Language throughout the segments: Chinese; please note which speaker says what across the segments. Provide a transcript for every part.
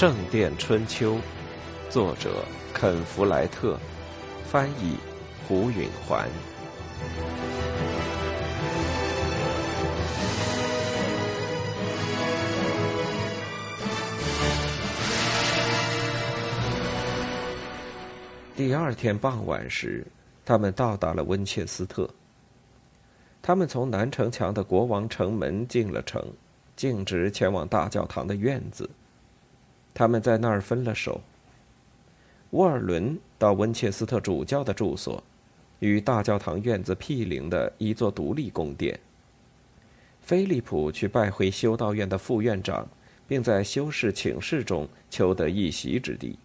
Speaker 1: 圣殿春秋》，作者肯·弗莱特，翻译胡允环。第二天傍晚时，他们到达了温切斯特。他们从南城墙的国王城门进了城，径直前往大教堂的院子。他们在那儿分了手。沃尔伦到温切斯特主教的住所，与大教堂院子毗邻的一座独立宫殿。菲利普去拜会修道院的副院长，并在修士寝室中求得一席之地。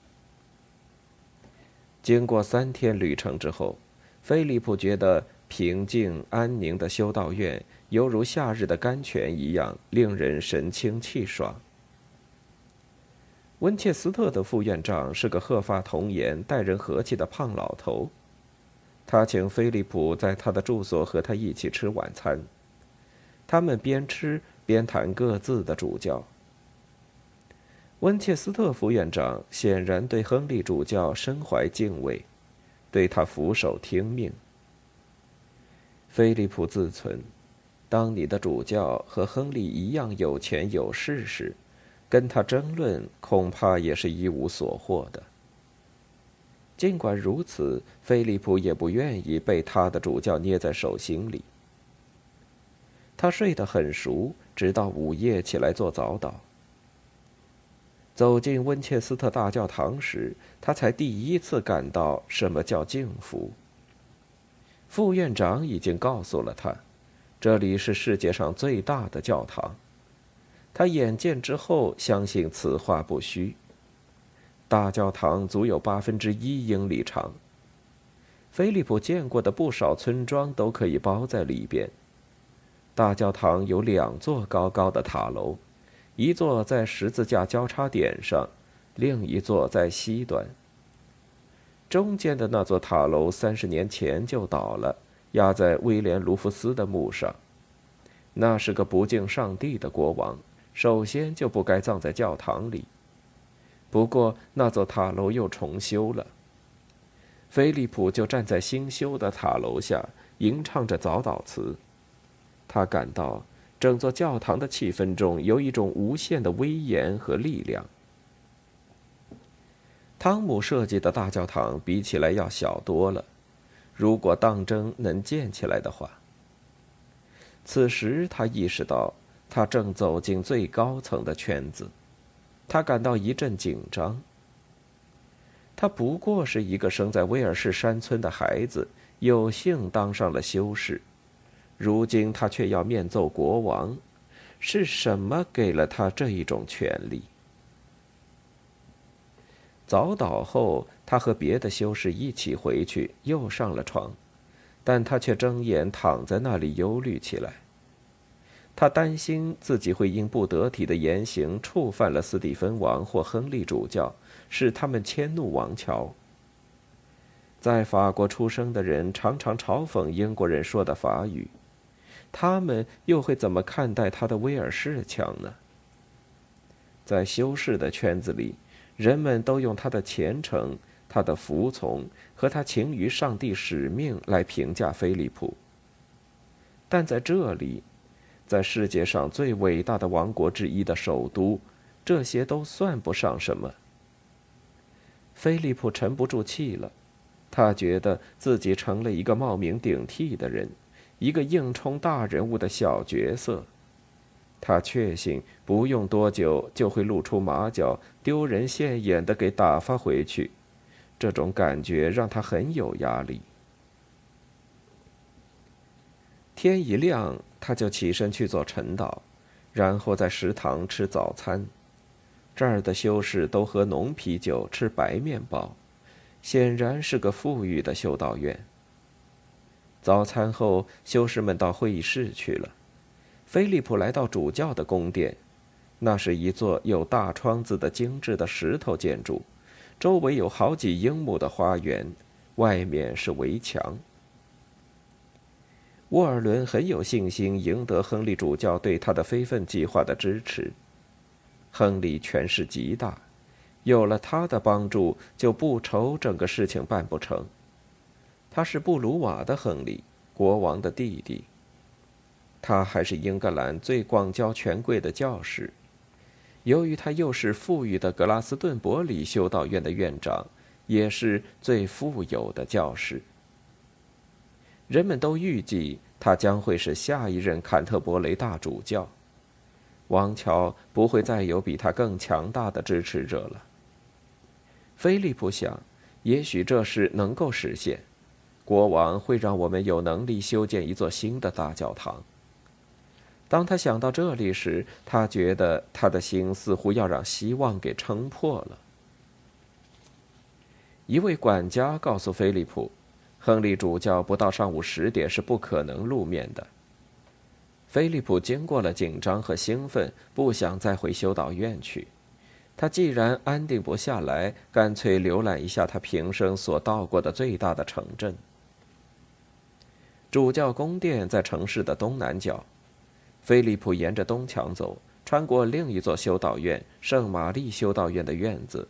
Speaker 1: 经过三天旅程之后，菲利普觉得。平静安宁的修道院，犹如夏日的甘泉一样，令人神清气爽。温切斯特的副院长是个鹤发童颜、待人和气的胖老头，他请菲利普在他的住所和他一起吃晚餐。他们边吃边谈各自的主教。温切斯特副院长显然对亨利主教深怀敬畏，对他俯首听命。菲利普自存，当你的主教和亨利一样有钱有势时，跟他争论恐怕也是一无所获的。尽管如此，菲利普也不愿意被他的主教捏在手心里。他睡得很熟，直到午夜起来做早祷。走进温切斯特大教堂时，他才第一次感到什么叫敬服。副院长已经告诉了他，这里是世界上最大的教堂。他眼见之后，相信此话不虚。大教堂足有八分之一英里长，菲利普见过的不少村庄都可以包在里边。大教堂有两座高高的塔楼，一座在十字架交叉点上，另一座在西端。中间的那座塔楼三十年前就倒了，压在威廉·卢弗斯的墓上。那是个不敬上帝的国王，首先就不该葬在教堂里。不过那座塔楼又重修了。菲利普就站在新修的塔楼下，吟唱着早祷词。他感到整座教堂的气氛中有一种无限的威严和力量。汤姆设计的大教堂比起来要小多了，如果当真能建起来的话。此时他意识到，他正走进最高层的圈子，他感到一阵紧张。他不过是一个生在威尔士山村的孩子，有幸当上了修士，如今他却要面奏国王，是什么给了他这一种权利？早祷后，他和别的修士一起回去，又上了床，但他却睁眼躺在那里忧虑起来。他担心自己会因不得体的言行触犯了斯蒂芬王或亨利主教，使他们迁怒王乔。在法国出生的人常常嘲讽英国人说的法语，他们又会怎么看待他的威尔士腔呢？在修士的圈子里。人们都用他的虔诚、他的服从和他情于上帝使命来评价菲利普。但在这里，在世界上最伟大的王国之一的首都，这些都算不上什么。菲利普沉不住气了，他觉得自己成了一个冒名顶替的人，一个硬充大人物的小角色。他确信不用多久就会露出马脚，丢人现眼的给打发回去。这种感觉让他很有压力。天一亮，他就起身去做晨祷，然后在食堂吃早餐。这儿的修士都喝浓啤酒，吃白面包，显然是个富裕的修道院。早餐后，修士们到会议室去了。菲利普来到主教的宫殿，那是一座有大窗子的精致的石头建筑，周围有好几英亩的花园，外面是围墙。沃尔伦很有信心赢得亨利主教对他的非分计划的支持。亨利权势极大，有了他的帮助，就不愁整个事情办不成。他是布鲁瓦的亨利，国王的弟弟。他还是英格兰最广交权贵的教士。由于他又是富裕的格拉斯顿伯里修道院的院长，也是最富有的教士。人们都预计他将会是下一任坎特伯雷大主教。王乔不会再有比他更强大的支持者了。菲利普想，也许这事能够实现，国王会让我们有能力修建一座新的大教堂。当他想到这里时，他觉得他的心似乎要让希望给撑破了。一位管家告诉菲利普，亨利主教不到上午十点是不可能露面的。菲利普经过了紧张和兴奋，不想再回修道院去。他既然安定不下来，干脆浏览一下他平生所到过的最大的城镇。主教宫殿在城市的东南角。菲利普沿着东墙走，穿过另一座修道院——圣玛丽修道院的院子，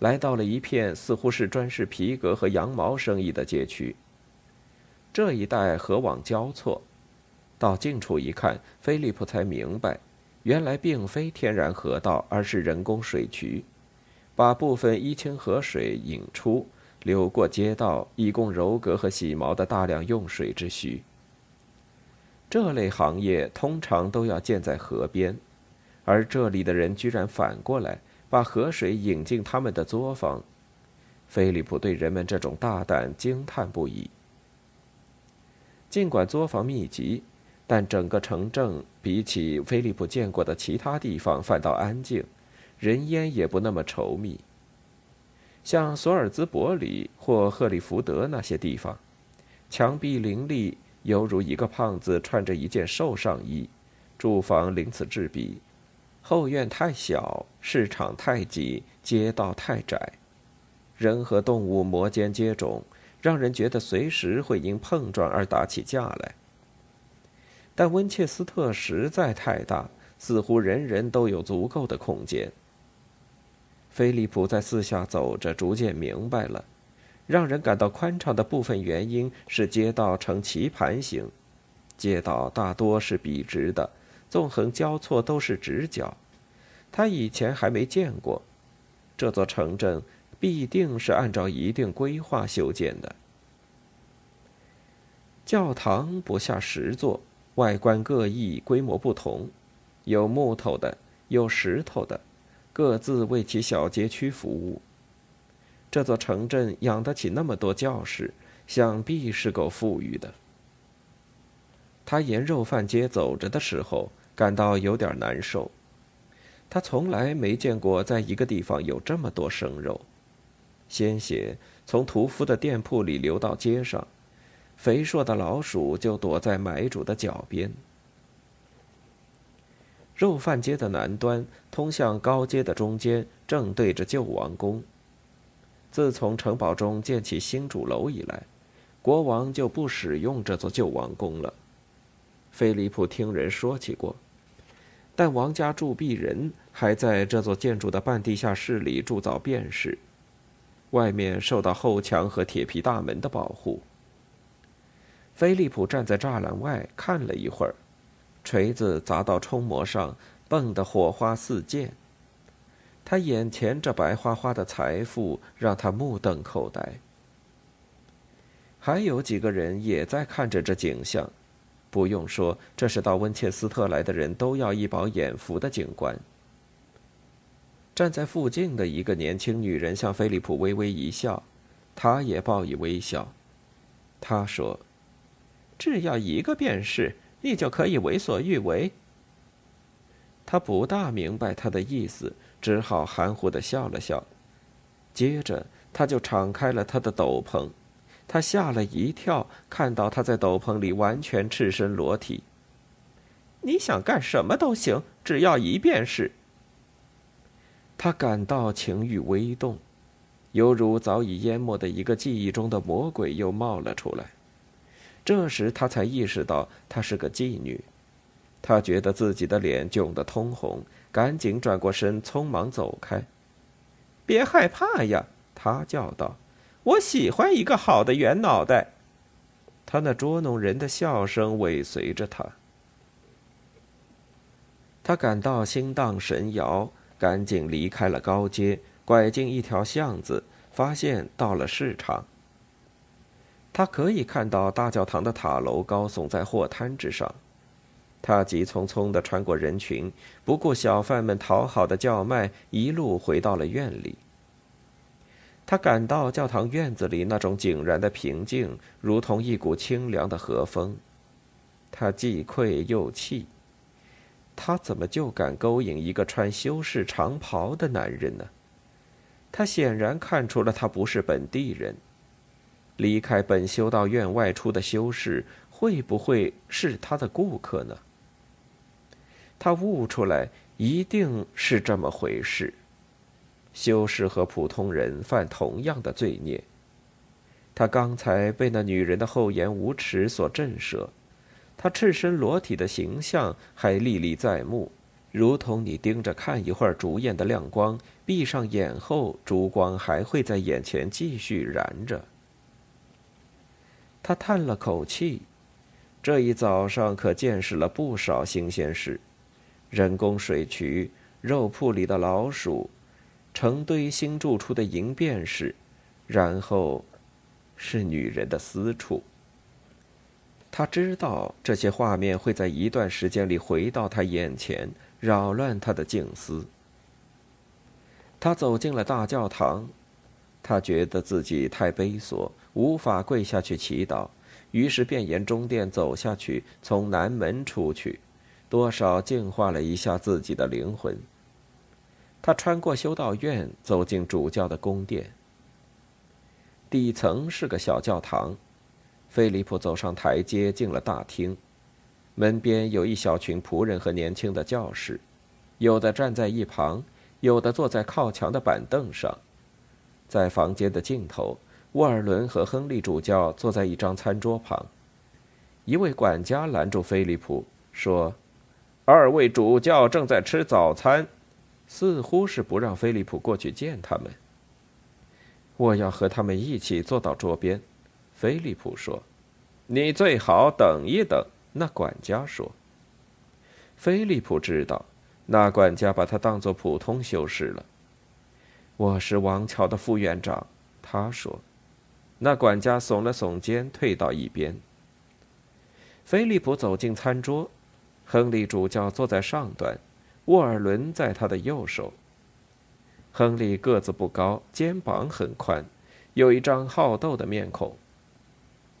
Speaker 1: 来到了一片似乎是专事皮革和羊毛生意的街区。这一带河网交错。到近处一看，菲利普才明白，原来并非天然河道，而是人工水渠，把部分伊清河水引出，流过街道，以供柔革和洗毛的大量用水之需。这类行业通常都要建在河边，而这里的人居然反过来把河水引进他们的作坊。菲利普对人们这种大胆惊叹不已。尽管作坊密集。但整个城镇比起菲利普见过的其他地方反倒安静，人烟也不那么稠密。像索尔兹伯里或赫里福德那些地方，墙壁林立，犹如一个胖子穿着一件瘦上衣；住房鳞次栉比，后院太小，市场太挤，街道太窄，人和动物摩肩接踵，让人觉得随时会因碰撞而打起架来。但温切斯特实在太大，似乎人人都有足够的空间。菲利普在四下走着，逐渐明白了，让人感到宽敞的部分原因是街道呈棋盘形，街道大多是笔直的，纵横交错都是直角。他以前还没见过，这座城镇必定是按照一定规划修建的。教堂不下十座。外观各异，规模不同，有木头的，有石头的，各自为其小街区服务。这座城镇养得起那么多教士，想必是够富裕的。他沿肉贩街走着的时候，感到有点难受。他从来没见过在一个地方有这么多生肉，鲜血从屠夫的店铺里流到街上。肥硕的老鼠就躲在买主的脚边。肉贩街的南端通向高街的中间，正对着旧王宫。自从城堡中建起新主楼以来，国王就不使用这座旧王宫了。菲利普听人说起过，但王家铸币人还在这座建筑的半地下室里铸造便士，外面受到后墙和铁皮大门的保护。菲利普站在栅栏外看了一会儿，锤子砸到冲模上，蹦得火花四溅。他眼前这白花花的财富让他目瞪口呆。还有几个人也在看着这景象，不用说，这是到温切斯特来的人都要一饱眼福的景观。站在附近的一个年轻女人向菲利普微微一笑，他也报以微笑。他说。只要一个便是，你就可以为所欲为。他不大明白他的意思，只好含糊的笑了笑。接着，他就敞开了他的斗篷。他吓了一跳，看到他在斗篷里完全赤身裸体。你想干什么都行，只要一便是。他感到情欲微动，犹如早已淹没的一个记忆中的魔鬼又冒了出来。这时，他才意识到她是个妓女，他觉得自己的脸窘得通红，赶紧转过身，匆忙走开。别害怕呀！”他叫道，“我喜欢一个好的圆脑袋。”他那捉弄人的笑声尾随着他。他感到心荡神摇，赶紧离开了高街，拐进一条巷子，发现到了市场。他可以看到大教堂的塔楼高耸在货摊之上。他急匆匆地穿过人群，不顾小贩们讨好的叫卖，一路回到了院里。他感到教堂院子里那种井然的平静，如同一股清凉的和风。他既愧又气。他怎么就敢勾引一个穿修士长袍的男人呢？他显然看出了他不是本地人。离开本修道院外出的修士，会不会是他的顾客呢？他悟出来，一定是这么回事。修士和普通人犯同样的罪孽。他刚才被那女人的厚颜无耻所震慑，他赤身裸体的形象还历历在目，如同你盯着看一会儿烛焰的亮光，闭上眼后，烛光还会在眼前继续燃着。他叹了口气，这一早上可见识了不少新鲜事。人工水渠、肉铺里的老鼠、成堆新筑出的银便士，然后是女人的私处。他知道这些画面会在一段时间里回到他眼前，扰乱他的静思。他走进了大教堂，他觉得自己太卑琐，无法跪下去祈祷，于是便沿中殿走下去，从南门出去。多少净化了一下自己的灵魂。他穿过修道院，走进主教的宫殿。底层是个小教堂。菲利普走上台阶，进了大厅。门边有一小群仆人和年轻的教士，有的站在一旁，有的坐在靠墙的板凳上。在房间的尽头，沃尔伦和亨利主教坐在一张餐桌旁。一位管家拦住菲利普，说。二位主教正在吃早餐，似乎是不让菲利普过去见他们。我要和他们一起坐到桌边，菲利普说：“你最好等一等。”那管家说。菲利普知道，那管家把他当作普通修士了。我是王桥的副院长，他说。那管家耸了耸肩，退到一边。菲利普走进餐桌。亨利主教坐在上端，沃尔伦在他的右手。亨利个子不高，肩膀很宽，有一张好斗的面孔。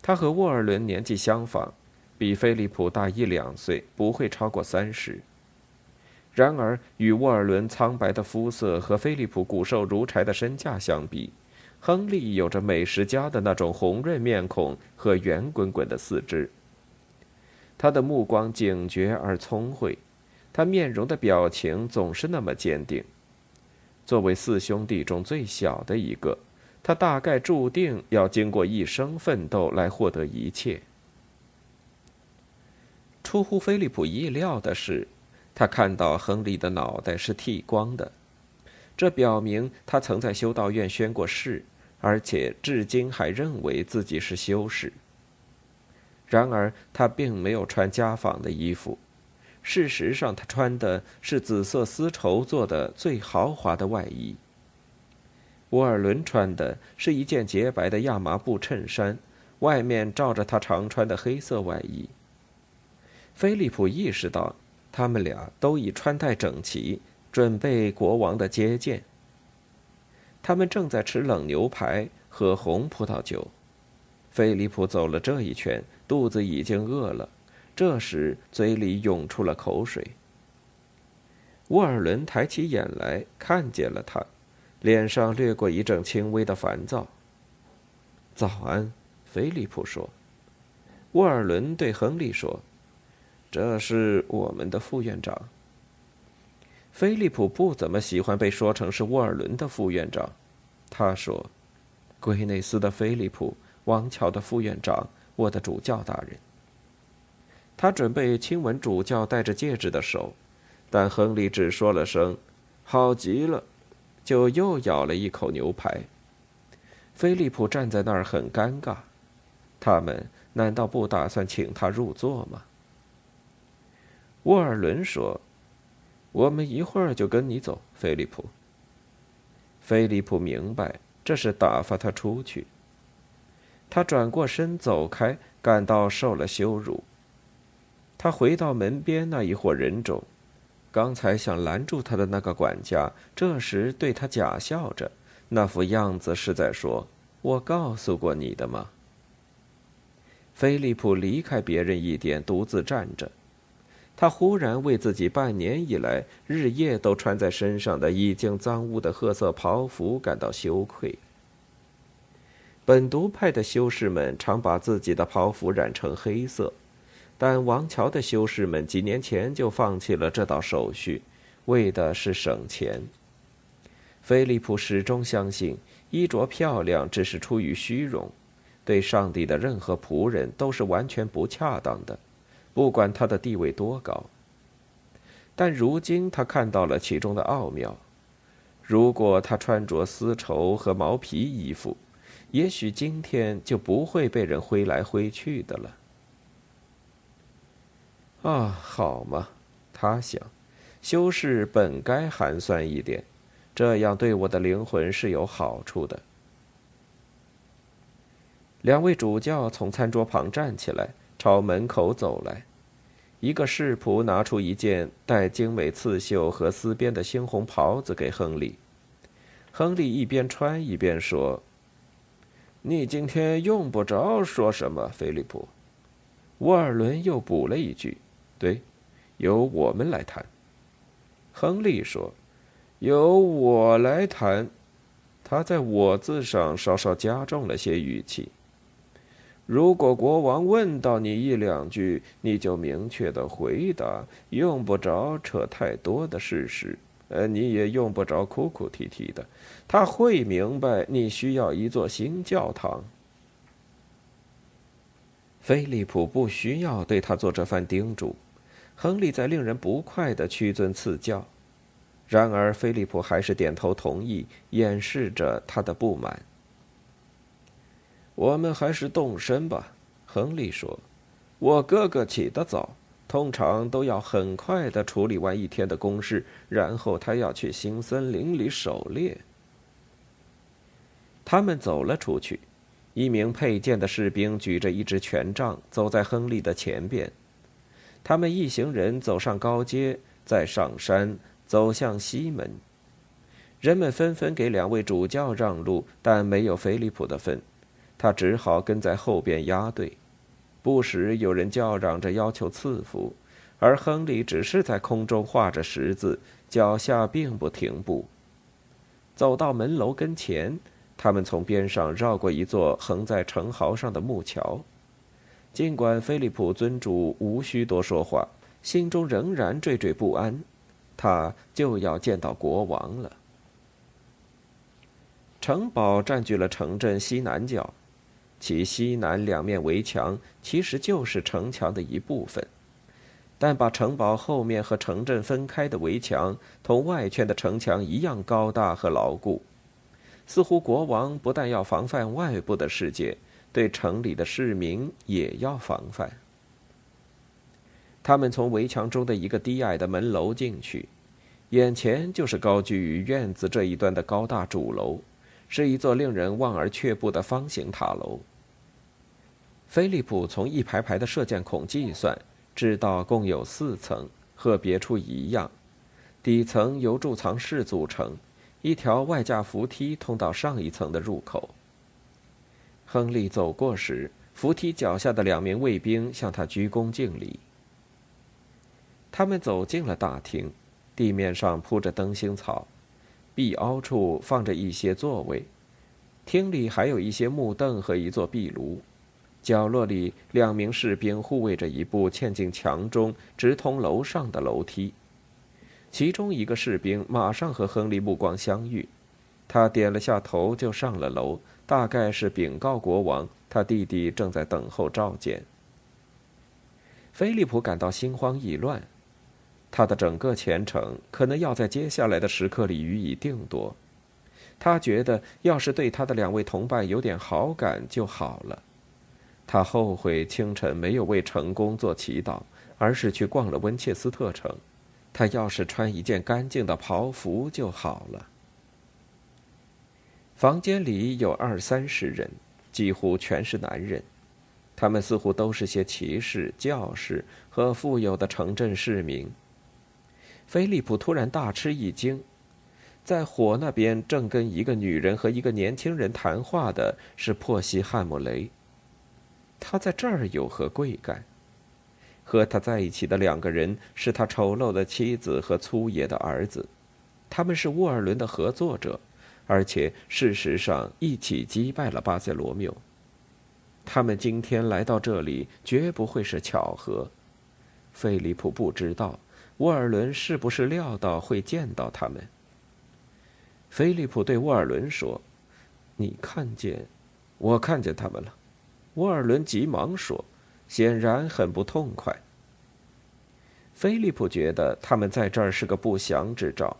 Speaker 1: 他和沃尔伦年纪相仿，比菲利普大一两岁，不会超过三十。然而，与沃尔伦苍白的肤色和菲利普骨瘦如柴的身价相比，亨利有着美食家的那种红润面孔和圆滚滚的四肢。他的目光警觉而聪慧，他面容的表情总是那么坚定。作为四兄弟中最小的一个，他大概注定要经过一生奋斗来获得一切。出乎菲利普意料的是，他看到亨利的脑袋是剃光的，这表明他曾在修道院宣过誓，而且至今还认为自己是修士。然而，他并没有穿家纺的衣服。事实上，他穿的是紫色丝绸做的最豪华的外衣。沃尔伦穿的是一件洁白的亚麻布衬衫，外面罩着他常穿的黑色外衣。菲利普意识到，他们俩都已穿戴整齐，准备国王的接见。他们正在吃冷牛排，喝红葡萄酒。菲利普走了这一圈。肚子已经饿了，这时嘴里涌出了口水。沃尔伦抬起眼来，看见了他，脸上掠过一阵轻微的烦躁。“早安。”菲利普说。沃尔伦对亨利说：“这是我们的副院长。”菲利普不怎么喜欢被说成是沃尔伦的副院长，他说：“圭内斯的菲利普，王桥的副院长。”我的主教大人。他准备亲吻主教戴着戒指的手，但亨利只说了声“好极了”，就又咬了一口牛排。菲利普站在那儿很尴尬，他们难道不打算请他入座吗？沃尔伦说：“我们一会儿就跟你走，菲利普。”菲利普明白这是打发他出去。他转过身走开，感到受了羞辱。他回到门边那一伙人中，刚才想拦住他的那个管家，这时对他假笑着，那副样子是在说：“我告诉过你的吗？”菲利普离开别人一点，独自站着。他忽然为自己半年以来日夜都穿在身上的已经脏污的褐色袍服感到羞愧。本笃派的修士们常把自己的袍服染成黑色，但王桥的修士们几年前就放弃了这道手续，为的是省钱。菲利普始终相信，衣着漂亮只是出于虚荣，对上帝的任何仆人都是完全不恰当的。不管他的地位多高，但如今他看到了其中的奥妙。如果他穿着丝绸和毛皮衣服，也许今天就不会被人挥来挥去的了。啊，好嘛，他想，修饰本该寒酸一点，这样对我的灵魂是有好处的。两位主教从餐桌旁站起来，朝门口走来。一个侍仆拿出一件带精美刺绣和丝边的猩红袍子给亨利。亨利一边穿一边说：“你今天用不着说什么，菲利普。”沃尔伦又补了一句：“对，由我们来谈。”亨利说：“由我来谈。”他在“我”字上稍稍加重了些语气。如果国王问到你一两句，你就明确的回答，用不着扯太多的事实，呃，你也用不着哭哭啼啼的，他会明白你需要一座新教堂。菲利普不需要对他做这番叮嘱，亨利在令人不快的屈尊赐教，然而菲利普还是点头同意，掩饰着他的不满。我们还是动身吧，亨利说。我哥哥起得早，通常都要很快的处理完一天的公事，然后他要去新森林里狩猎。他们走了出去，一名佩剑的士兵举着一支权杖走在亨利的前边。他们一行人走上高阶，再上山，走向西门。人们纷纷给两位主教让路，但没有菲利普的份。他只好跟在后边押队，不时有人叫嚷着要求赐福，而亨利只是在空中画着十字，脚下并不停步。走到门楼跟前，他们从边上绕过一座横在城壕上的木桥。尽管菲利普尊主无需多说话，心中仍然惴惴不安，他就要见到国王了。城堡占据了城镇西南角。其西南两面围墙其实就是城墙的一部分，但把城堡后面和城镇分开的围墙同外圈的城墙一样高大和牢固，似乎国王不但要防范外部的世界，对城里的市民也要防范。他们从围墙中的一个低矮的门楼进去，眼前就是高居于院子这一端的高大主楼。是一座令人望而却步的方形塔楼。菲利普从一排排的射箭孔计算，知道共有四层，和别处一样。底层由贮藏室组成，一条外架扶梯通到上一层的入口。亨利走过时，扶梯脚下的两名卫兵向他鞠躬敬礼。他们走进了大厅，地面上铺着灯芯草。壁凹处放着一些座位，厅里还有一些木凳和一座壁炉。角落里，两名士兵护卫着一部嵌进墙中、直通楼上的楼梯。其中一个士兵马上和亨利目光相遇，他点了下头就上了楼，大概是禀告国王，他弟弟正在等候召见。菲利普感到心慌意乱。他的整个前程可能要在接下来的时刻里予以定夺。他觉得要是对他的两位同伴有点好感就好了。他后悔清晨没有为成功做祈祷，而是去逛了温切斯特城。他要是穿一件干净的袍服就好了。房间里有二三十人，几乎全是男人，他们似乎都是些骑士、教士和富有的城镇市民。菲利普突然大吃一惊，在火那边正跟一个女人和一个年轻人谈话的是珀西·汉姆雷。他在这儿有何贵干？和他在一起的两个人是他丑陋的妻子和粗野的儿子，他们是沃尔伦的合作者，而且事实上一起击败了巴塞罗缪。他们今天来到这里绝不会是巧合。菲利普不知道。沃尔伦是不是料到会见到他们？菲利普对沃尔伦说：“你看见，我看见他们了。”沃尔伦急忙说，显然很不痛快。菲利普觉得他们在这儿是个不祥之兆，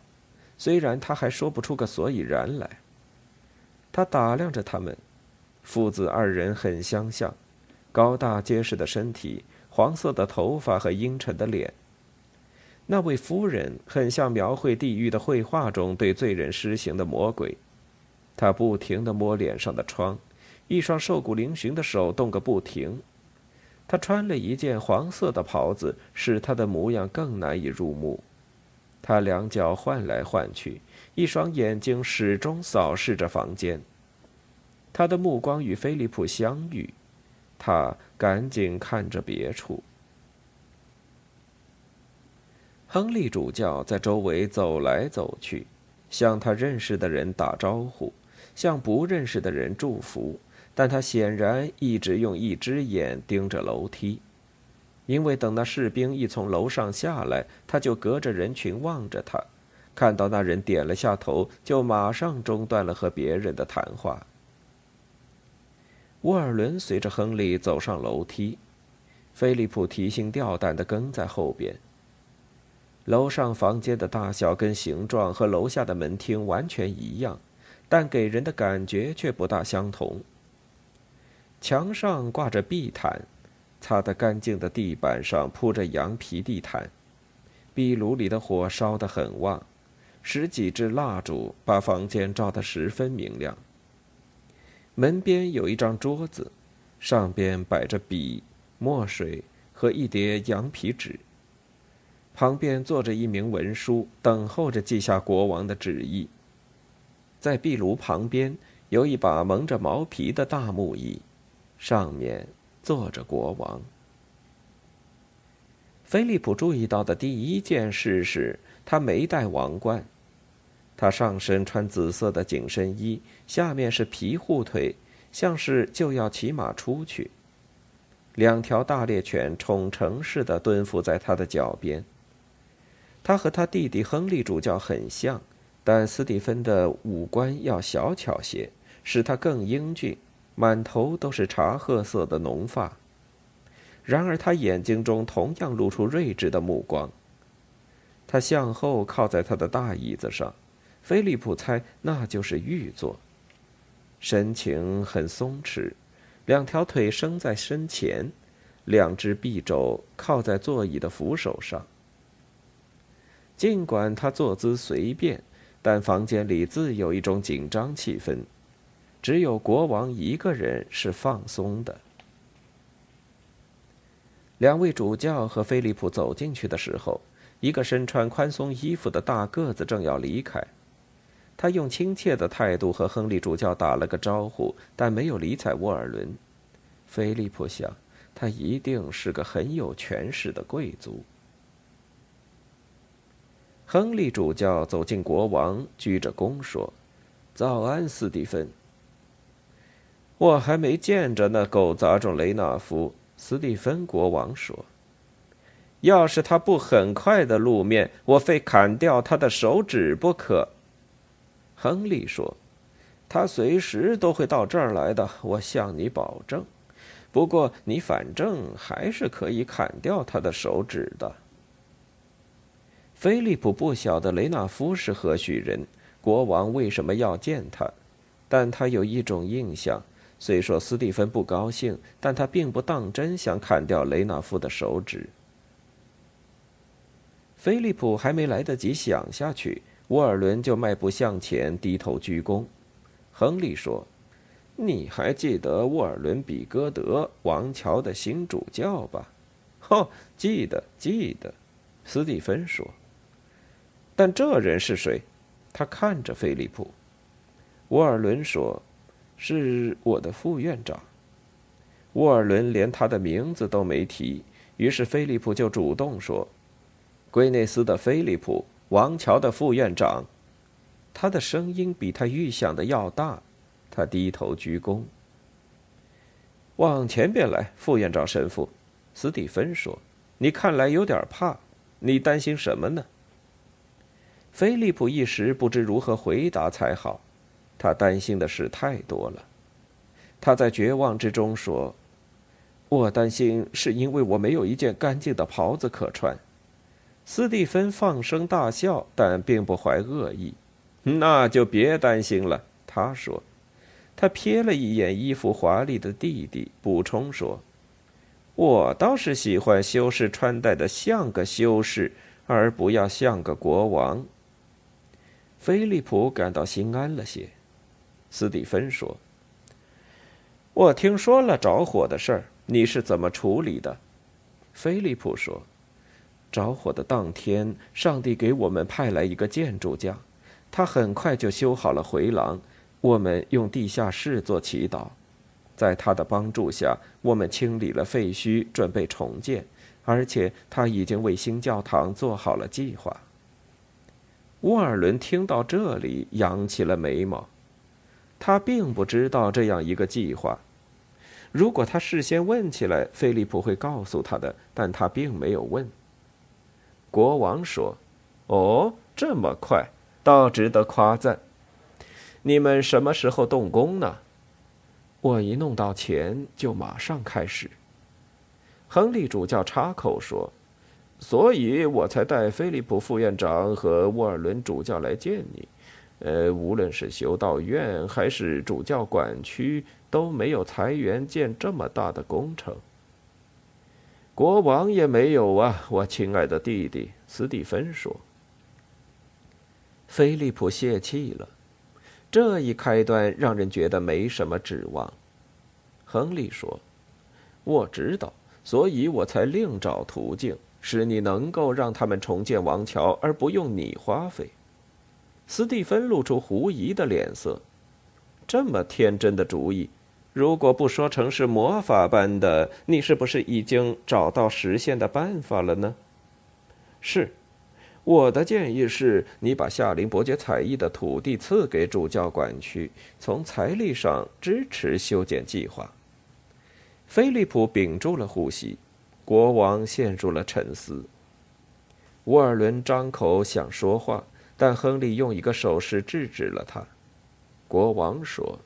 Speaker 1: 虽然他还说不出个所以然来。他打量着他们，父子二人很相像，高大结实的身体，黄色的头发和阴沉的脸。那位夫人很像描绘地狱的绘画中对罪人施行的魔鬼，她不停地摸脸上的疮，一双瘦骨嶙峋的手动个不停。她穿了一件黄色的袍子，使她的模样更难以入目。他两脚换来换去，一双眼睛始终扫视着房间。他的目光与菲利普相遇，他赶紧看着别处。亨利主教在周围走来走去，向他认识的人打招呼，向不认识的人祝福。但他显然一直用一只眼盯着楼梯，因为等那士兵一从楼上下来，他就隔着人群望着他，看到那人点了下头，就马上中断了和别人的谈话。沃尔伦随着亨利走上楼梯，菲利普提心吊胆地跟在后边。楼上房间的大小跟形状和楼下的门厅完全一样，但给人的感觉却不大相同。墙上挂着壁毯，擦得干净的地板上铺着羊皮地毯，壁炉里的火烧得很旺，十几支蜡烛把房间照得十分明亮。门边有一张桌子，上边摆着笔、墨水和一叠羊皮纸。旁边坐着一名文书，等候着记下国王的旨意。在壁炉旁边有一把蒙着毛皮的大木椅，上面坐着国王。菲利普注意到的第一件事是，他没戴王冠，他上身穿紫色的紧身衣，下面是皮护腿，像是就要骑马出去。两条大猎犬宠成似的蹲伏在他的脚边。他和他弟弟亨利主教很像，但斯蒂芬的五官要小巧些，使他更英俊，满头都是茶褐色的浓发。然而他眼睛中同样露出睿智的目光。他向后靠在他的大椅子上，菲利普猜那就是御座，神情很松弛，两条腿伸在身前，两只臂肘靠在座椅的扶手上。尽管他坐姿随便，但房间里自有一种紧张气氛。只有国王一个人是放松的。两位主教和菲利普走进去的时候，一个身穿宽松衣服的大个子正要离开。他用亲切的态度和亨利主教打了个招呼，但没有理睬沃尔伦。菲利普想，他一定是个很有权势的贵族。亨利主教走进国王，鞠着躬说：“早安，斯蒂芬。”我还没见着那狗杂种雷纳夫。”斯蒂芬国王说：“要是他不很快的露面，我非砍掉他的手指不可。”亨利说：“他随时都会到这儿来的，我向你保证。不过你反正还是可以砍掉他的手指的。”菲利普不晓得雷纳夫是何许人，国王为什么要见他，但他有一种印象。虽说斯蒂芬不高兴，但他并不当真想砍掉雷纳夫的手指。菲利普还没来得及想下去，沃尔伦就迈步向前，低头鞠躬。亨利说：“你还记得沃尔伦·比戈德，王桥的新主教吧？”“哦，记得，记得。”斯蒂芬说。“但这人是谁？”他看着菲利普。沃尔伦说。是我的副院长。沃尔伦连他的名字都没提，于是菲利普就主动说：“圭内斯的菲利普，王桥的副院长。”他的声音比他预想的要大。他低头鞠躬。往前边来，副院长神父，斯蒂芬说：“你看来有点怕，你担心什么呢？”菲利普一时不知如何回答才好。他担心的事太多了，他在绝望之中说：“我担心是因为我没有一件干净的袍子可穿。”斯蒂芬放声大笑，但并不怀恶意。“那就别担心了。”他说。他瞥了一眼衣服华丽的弟弟，补充说：“我倒是喜欢修士穿戴的像个修士，而不要像个国王。”菲利普感到心安了些。斯蒂芬说：“我听说了着火的事儿，你是怎么处理的？”菲利普说：“着火的当天，上帝给我们派来一个建筑匠，他很快就修好了回廊。我们用地下室做祈祷，在他的帮助下，我们清理了废墟，准备重建，而且他已经为新教堂做好了计划。”沃尔伦听到这里，扬起了眉毛。他并不知道这样一个计划。如果他事先问起来，菲利普会告诉他的，但他并没有问。国王说：“哦，这么快，倒值得夸赞。你们什么时候动工呢？”我一弄到钱，就马上开始。亨利主教插口说：“所以我才带菲利普副院长和沃尔伦主教来见你。”呃，无论是修道院还是主教管区，都没有裁员建这么大的工程。国王也没有啊，我亲爱的弟弟，斯蒂芬说。菲利普泄气了，这一开端让人觉得没什么指望。亨利说：“我知道，所以我才另找途径，使你能够让他们重建王桥，而不用你花费。”斯蒂芬露出狐疑的脸色。这么天真的主意，如果不说成是魔法般的，你是不是已经找到实现的办法了呢？是，我的建议是你把夏林伯爵采邑的土地赐给主教管区，从财力上支持修建计划。菲利普屏住了呼吸，国王陷入了沉思。沃尔伦张口想说话。但亨利用一个手势制止了他。国王说：“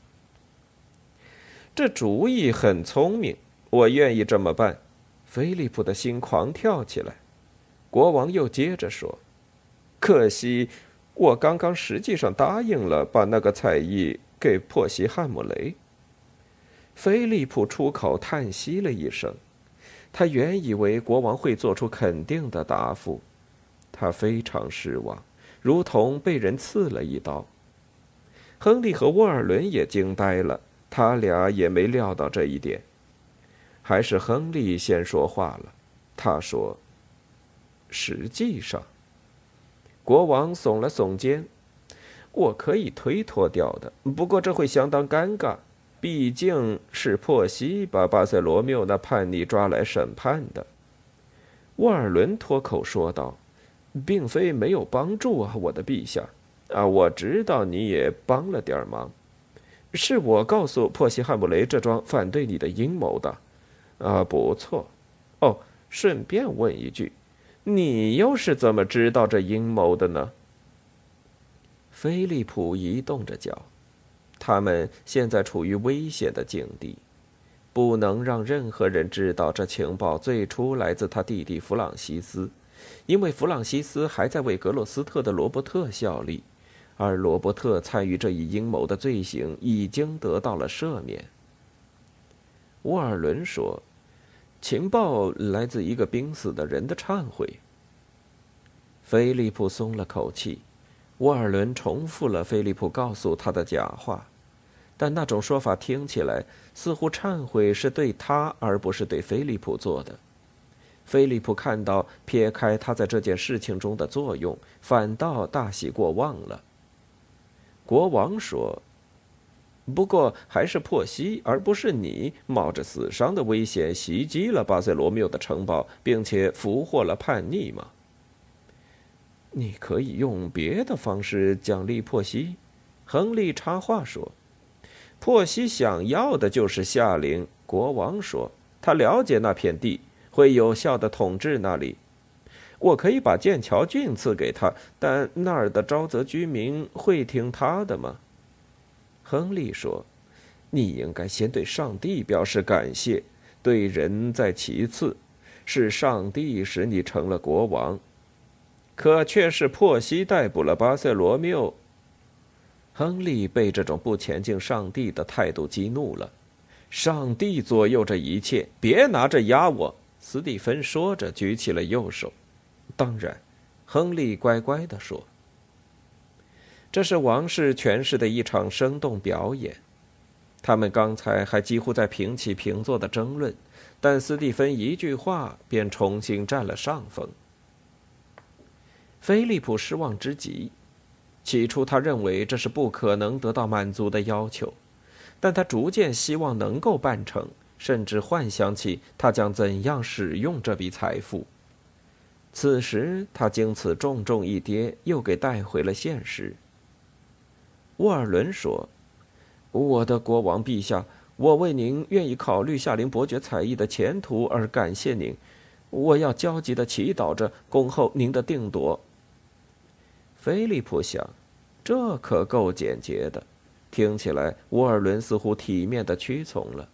Speaker 1: 这主意很聪明，我愿意这么办。”菲利普的心狂跳起来。国王又接着说：“可惜，我刚刚实际上答应了把那个彩艺给珀西汉姆雷。”菲利普出口叹息了一声。他原以为国王会做出肯定的答复，他非常失望。如同被人刺了一刀。亨利和沃尔伦也惊呆了，他俩也没料到这一点。还是亨利先说话了，他说：“实际上，国王耸了耸肩，我可以推脱掉的，不过这会相当尴尬，毕竟是珀西把巴塞罗缪那叛逆抓来审判的。”沃尔伦脱口说道。并非没有帮助啊，我的陛下，啊，我知道你也帮了点忙，是我告诉珀西汉姆雷这桩反对你的阴谋的，啊，不错，哦，顺便问一句，你又是怎么知道这阴谋的呢？菲利普移动着脚，他们现在处于危险的境地，不能让任何人知道这情报最初来自他弟弟弗朗西斯。因为弗朗西斯还在为格洛斯特的罗伯特效力，而罗伯特参与这一阴谋的罪行已经得到了赦免。沃尔伦说：“情报来自一个濒死的人的忏悔。”菲利普松了口气。沃尔伦重复了菲利普告诉他的假话，但那种说法听起来似乎忏悔是对他而不是对菲利普做的。菲利普看到撇开他在这件事情中的作用，反倒大喜过望了。国王说：“不过还是珀西，而不是你，冒着死伤的危险袭击了巴塞罗缪的城堡，并且俘获了叛逆吗？”你可以用别的方式奖励珀西，亨利插话说：“珀西想要的就是夏令。”国王说：“他了解那片地，会有效的统治那里。我可以把剑桥郡赐给他，但那儿的沼泽居民会听他的吗？”亨利说：“你应该先对上帝表示感谢，对人在其次。是上帝使你成了国王。”可却是珀西逮捕了巴塞罗缪。亨利被这种不前进上帝的态度激怒了。上帝左右这一切，别拿着压我！斯蒂芬说着，举起了右手。当然，亨利乖乖地说：“这是王室诠释的一场生动表演。”他们刚才还几乎在平起平坐的争论，但斯蒂芬一句话便重新占了上风。菲利普失望之极，起初他认为这是不可能得到满足的要求，但他逐渐希望能够办成，甚至幻想起他将怎样使用这笔财富。此时他经此重重一跌，又给带回了现实。沃尔伦说：“我的国王陛下，我为您愿意考虑夏林伯爵才艺的前途而感谢您，我要焦急的祈祷着，恭候您的定夺。”菲利普想，这可够简洁的。听起来，沃尔伦似乎体面的屈从了。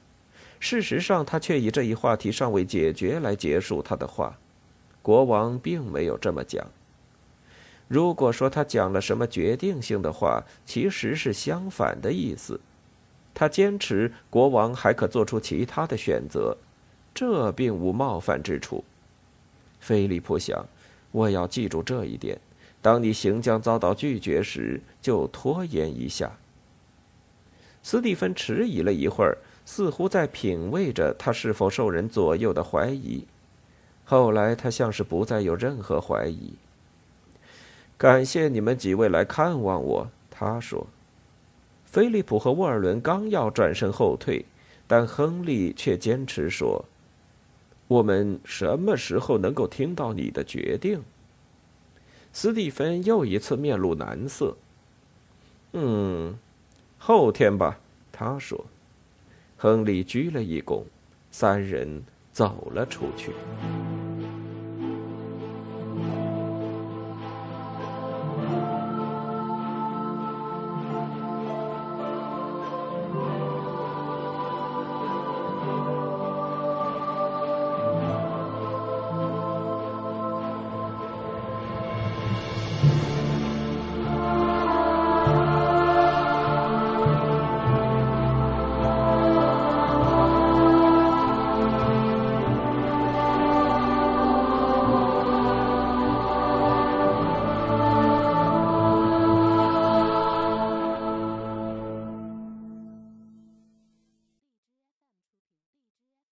Speaker 1: 事实上，他却以这一话题尚未解决来结束他的话。国王并没有这么讲。如果说他讲了什么决定性的话，其实是相反的意思。他坚持国王还可做出其他的选择，这并无冒犯之处。菲利普想，我要记住这一点。当你行将遭到拒绝时，就拖延一下。斯蒂芬迟疑了一会儿，似乎在品味着他是否受人左右的怀疑。后来，他像是不再有任何怀疑。感谢你们几位来看望我，他说。菲利普和沃尔伦刚要转身后退，但亨利却坚持说：“我们什么时候能够听到你的决定？”斯蒂芬又一次面露难色。嗯，后天吧，他说。亨利鞠了一躬，三人走了出去。